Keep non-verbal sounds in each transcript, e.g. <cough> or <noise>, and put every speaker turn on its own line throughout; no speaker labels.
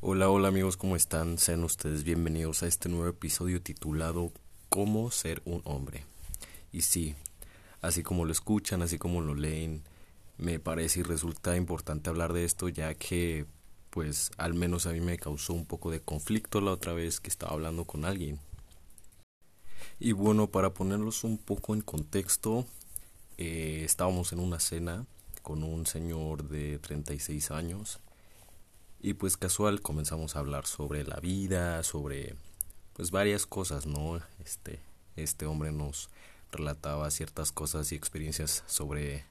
Hola, hola amigos, ¿cómo están? Sean ustedes bienvenidos a este nuevo episodio titulado Cómo ser un hombre. Y sí, así como lo escuchan, así como lo leen, me parece y resulta importante hablar de esto ya que pues al menos a mí me causó un poco de conflicto la otra vez que estaba hablando con alguien. Y bueno, para ponerlos un poco en contexto, eh, estábamos en una cena con un señor de 36 años y pues casual comenzamos a hablar sobre la vida, sobre pues varias cosas, ¿no? Este, este hombre nos relataba ciertas cosas y experiencias sobre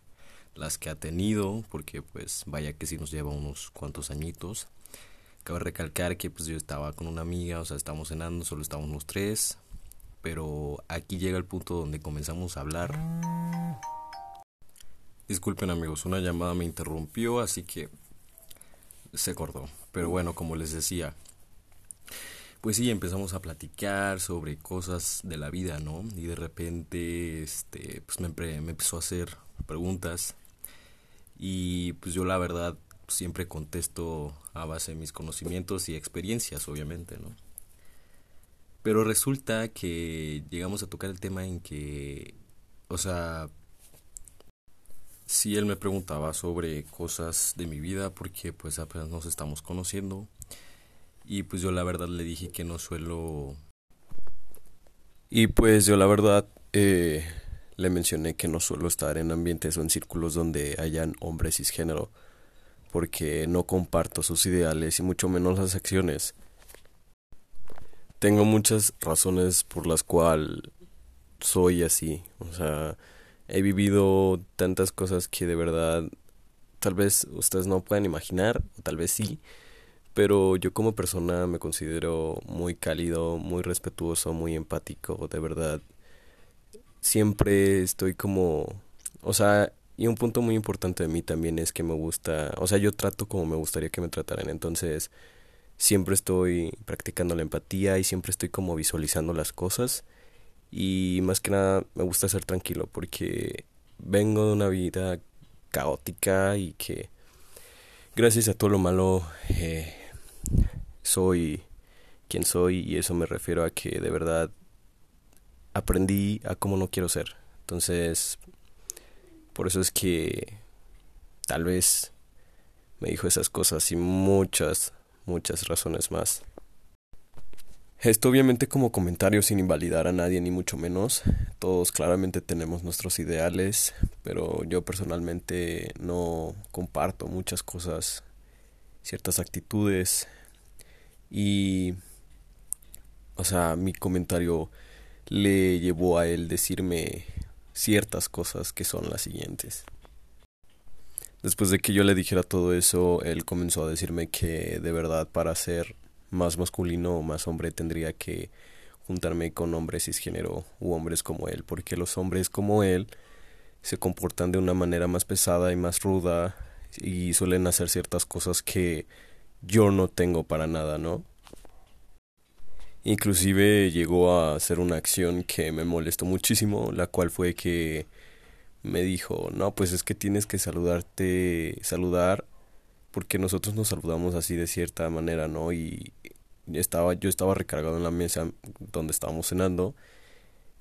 las que ha tenido, porque pues vaya que si nos lleva unos cuantos añitos. Cabe recalcar que pues yo estaba con una amiga, o sea, estamos cenando, solo estábamos los tres, pero aquí llega el punto donde comenzamos a hablar. Disculpen amigos, una llamada me interrumpió, así que se cortó. Pero bueno, como les decía, pues sí, empezamos a platicar sobre cosas de la vida, ¿no? Y de repente, este, pues me, me empezó a hacer preguntas y pues yo la verdad siempre contesto a base de mis conocimientos y experiencias, obviamente, ¿no? Pero resulta que llegamos a tocar el tema en que, o sea, si él me preguntaba sobre cosas de mi vida, porque pues apenas nos estamos conociendo, y pues yo la verdad le dije que no suelo... Y pues yo la verdad eh, le mencioné que no suelo estar en ambientes o en círculos donde hayan hombres cisgénero, porque no comparto sus ideales y mucho menos las acciones. Tengo muchas razones por las cuales soy así, o sea, he vivido tantas cosas que de verdad tal vez ustedes no puedan imaginar, o tal vez sí, pero yo como persona me considero muy cálido, muy respetuoso, muy empático, de verdad. Siempre estoy como, o sea, y un punto muy importante de mí también es que me gusta, o sea, yo trato como me gustaría que me trataran, entonces siempre estoy practicando la empatía y siempre estoy como visualizando las cosas y más que nada me gusta ser tranquilo porque vengo de una vida caótica y que gracias a todo lo malo eh, soy quien soy y eso me refiero a que de verdad aprendí a cómo no quiero ser. Entonces, por eso es que tal vez me dijo esas cosas y muchas, muchas razones más. Esto obviamente como comentario sin invalidar a nadie ni mucho menos. Todos claramente tenemos nuestros ideales, pero yo personalmente no comparto muchas cosas, ciertas actitudes y, o sea, mi comentario le llevó a él decirme ciertas cosas que son las siguientes. Después de que yo le dijera todo eso, él comenzó a decirme que de verdad para ser más masculino o más hombre tendría que juntarme con hombres cisgénero u hombres como él, porque los hombres como él se comportan de una manera más pesada y más ruda y suelen hacer ciertas cosas que yo no tengo para nada, ¿no? Inclusive llegó a hacer una acción que me molestó muchísimo, la cual fue que me dijo, no, pues es que tienes que saludarte, saludar, porque nosotros nos saludamos así de cierta manera, ¿no? Y estaba, yo estaba recargado en la mesa donde estábamos cenando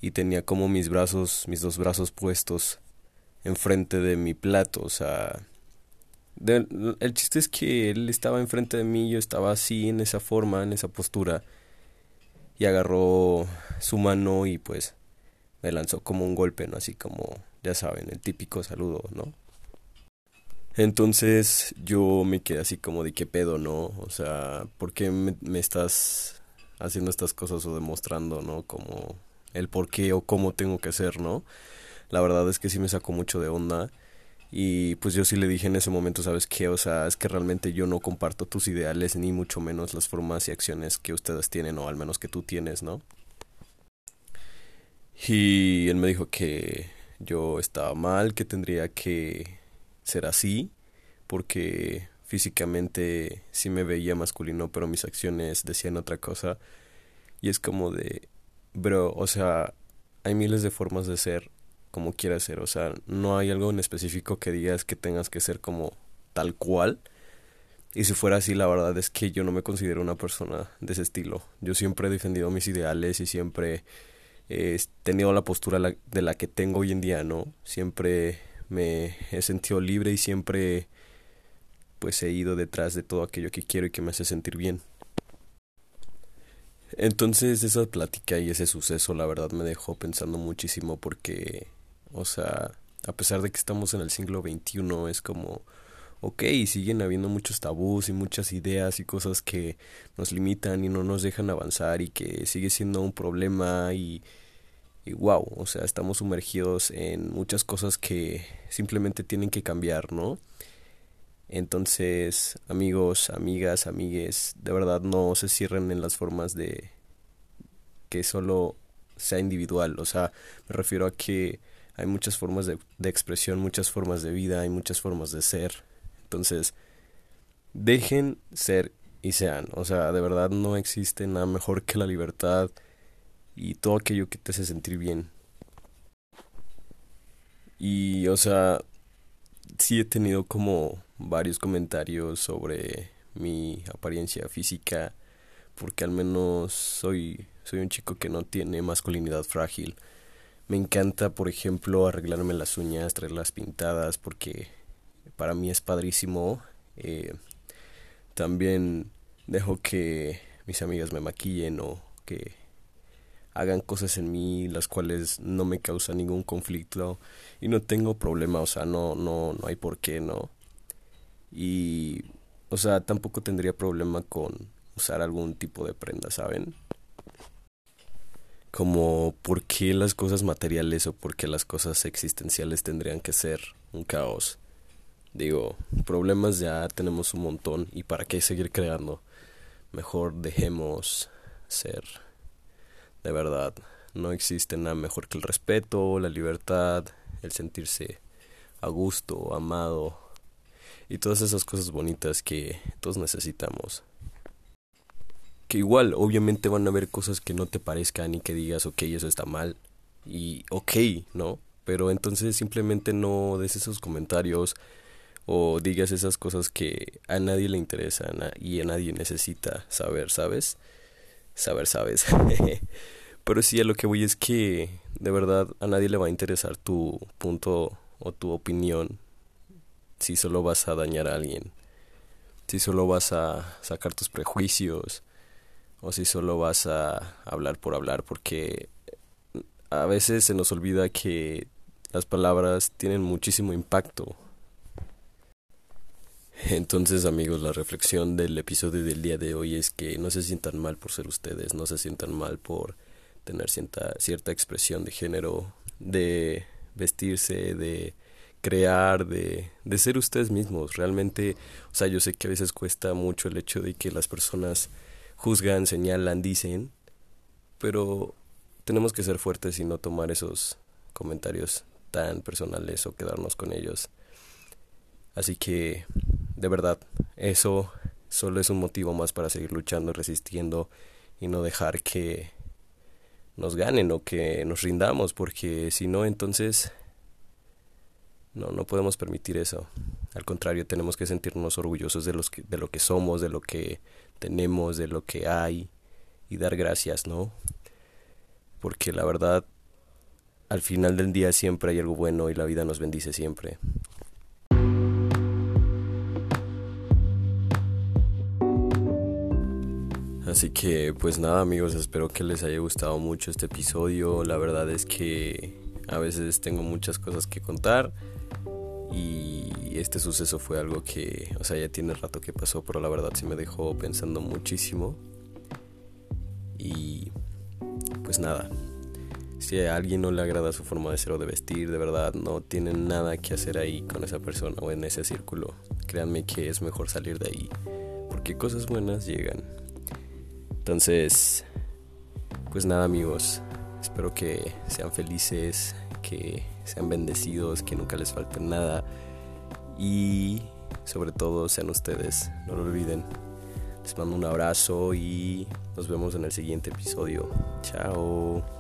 y tenía como mis brazos, mis dos brazos puestos enfrente de mi plato, o sea, el chiste es que él estaba enfrente de mí, yo estaba así en esa forma, en esa postura y agarró su mano y pues me lanzó como un golpe, ¿no? Así como, ya saben, el típico saludo, ¿no? Entonces yo me quedé así como de qué pedo, ¿no? O sea, ¿por qué me, estás haciendo estas cosas o demostrando, ¿no? Como el por qué o cómo tengo que ser, ¿no? La verdad es que sí me sacó mucho de onda y pues yo sí le dije en ese momento, ¿sabes qué? O sea, es que realmente yo no comparto tus ideales ni mucho menos las formas y acciones que ustedes tienen o al menos que tú tienes, ¿no? Y él me dijo que yo estaba mal, que tendría que ser así, porque físicamente sí me veía masculino, pero mis acciones decían otra cosa. Y es como de, bro, o sea, hay miles de formas de ser como quieras ser. O sea, no hay algo en específico que digas que tengas que ser como tal cual. Y si fuera así, la verdad es que yo no me considero una persona de ese estilo. Yo siempre he defendido mis ideales y siempre he tenido la postura de la que tengo hoy en día, ¿no? Siempre me he sentido libre y siempre pues he ido detrás de todo aquello que quiero y que me hace sentir bien. Entonces esa plática y ese suceso la verdad me dejó pensando muchísimo porque, o sea, a pesar de que estamos en el siglo XXI es como, ok, siguen habiendo muchos tabús y muchas ideas y cosas que nos limitan y no nos dejan avanzar y que sigue siendo un problema y, y wow, o sea, estamos sumergidos en muchas cosas que simplemente tienen que cambiar, ¿no? Entonces, amigos, amigas, amigues, de verdad no se cierren en las formas de que solo sea individual. O sea, me refiero a que hay muchas formas de, de expresión, muchas formas de vida, hay muchas formas de ser. Entonces, dejen ser y sean. O sea, de verdad no existe nada mejor que la libertad y todo aquello que te hace sentir bien. Y, o sea, sí he tenido como varios comentarios sobre mi apariencia física porque al menos soy soy un chico que no tiene masculinidad frágil. Me encanta, por ejemplo, arreglarme las uñas, traerlas pintadas porque para mí es padrísimo. Eh, también dejo que mis amigas me maquillen o que hagan cosas en mí las cuales no me causan ningún conflicto y no tengo problema, o sea, no no no hay por qué, ¿no? Y o sea, tampoco tendría problema con usar algún tipo de prenda, ¿saben? Como por qué las cosas materiales o por qué las cosas existenciales tendrían que ser un caos. Digo, problemas ya tenemos un montón y para qué seguir creando. Mejor dejemos ser de verdad. No existe nada mejor que el respeto, la libertad, el sentirse a gusto, amado y todas esas cosas bonitas que todos necesitamos. Que igual, obviamente van a haber cosas que no te parezcan y que digas, ok, eso está mal. Y ok, ¿no? Pero entonces simplemente no des esos comentarios o digas esas cosas que a nadie le interesan y a nadie necesita saber, ¿sabes? Saber, sabes. <laughs> Pero sí, a lo que voy es que de verdad a nadie le va a interesar tu punto o tu opinión si solo vas a dañar a alguien. Si solo vas a sacar tus prejuicios o si solo vas a hablar por hablar porque a veces se nos olvida que las palabras tienen muchísimo impacto. <laughs> Entonces amigos, la reflexión del episodio del día de hoy es que no se sientan mal por ser ustedes, no se sientan mal por tener cierta, cierta expresión de género, de vestirse, de crear, de, de ser ustedes mismos. Realmente, o sea, yo sé que a veces cuesta mucho el hecho de que las personas juzgan, señalan, dicen, pero tenemos que ser fuertes y no tomar esos comentarios tan personales o quedarnos con ellos. Así que, de verdad, eso solo es un motivo más para seguir luchando, resistiendo y no dejar que nos ganen o que nos rindamos, porque si no, entonces no, no podemos permitir eso. Al contrario, tenemos que sentirnos orgullosos de, los de lo que somos, de lo que tenemos, de lo que hay y dar gracias, ¿no? Porque la verdad, al final del día siempre hay algo bueno y la vida nos bendice siempre. Así que pues nada amigos, espero que les haya gustado mucho este episodio. La verdad es que a veces tengo muchas cosas que contar y este suceso fue algo que, o sea, ya tiene rato que pasó, pero la verdad sí me dejó pensando muchísimo. Y pues nada, si a alguien no le agrada su forma de ser o de vestir, de verdad no tienen nada que hacer ahí con esa persona o en ese círculo. Créanme que es mejor salir de ahí, porque cosas buenas llegan. Entonces, pues nada amigos, espero que sean felices, que sean bendecidos, que nunca les falte nada y sobre todo sean ustedes, no lo olviden. Les mando un abrazo y nos vemos en el siguiente episodio. Chao.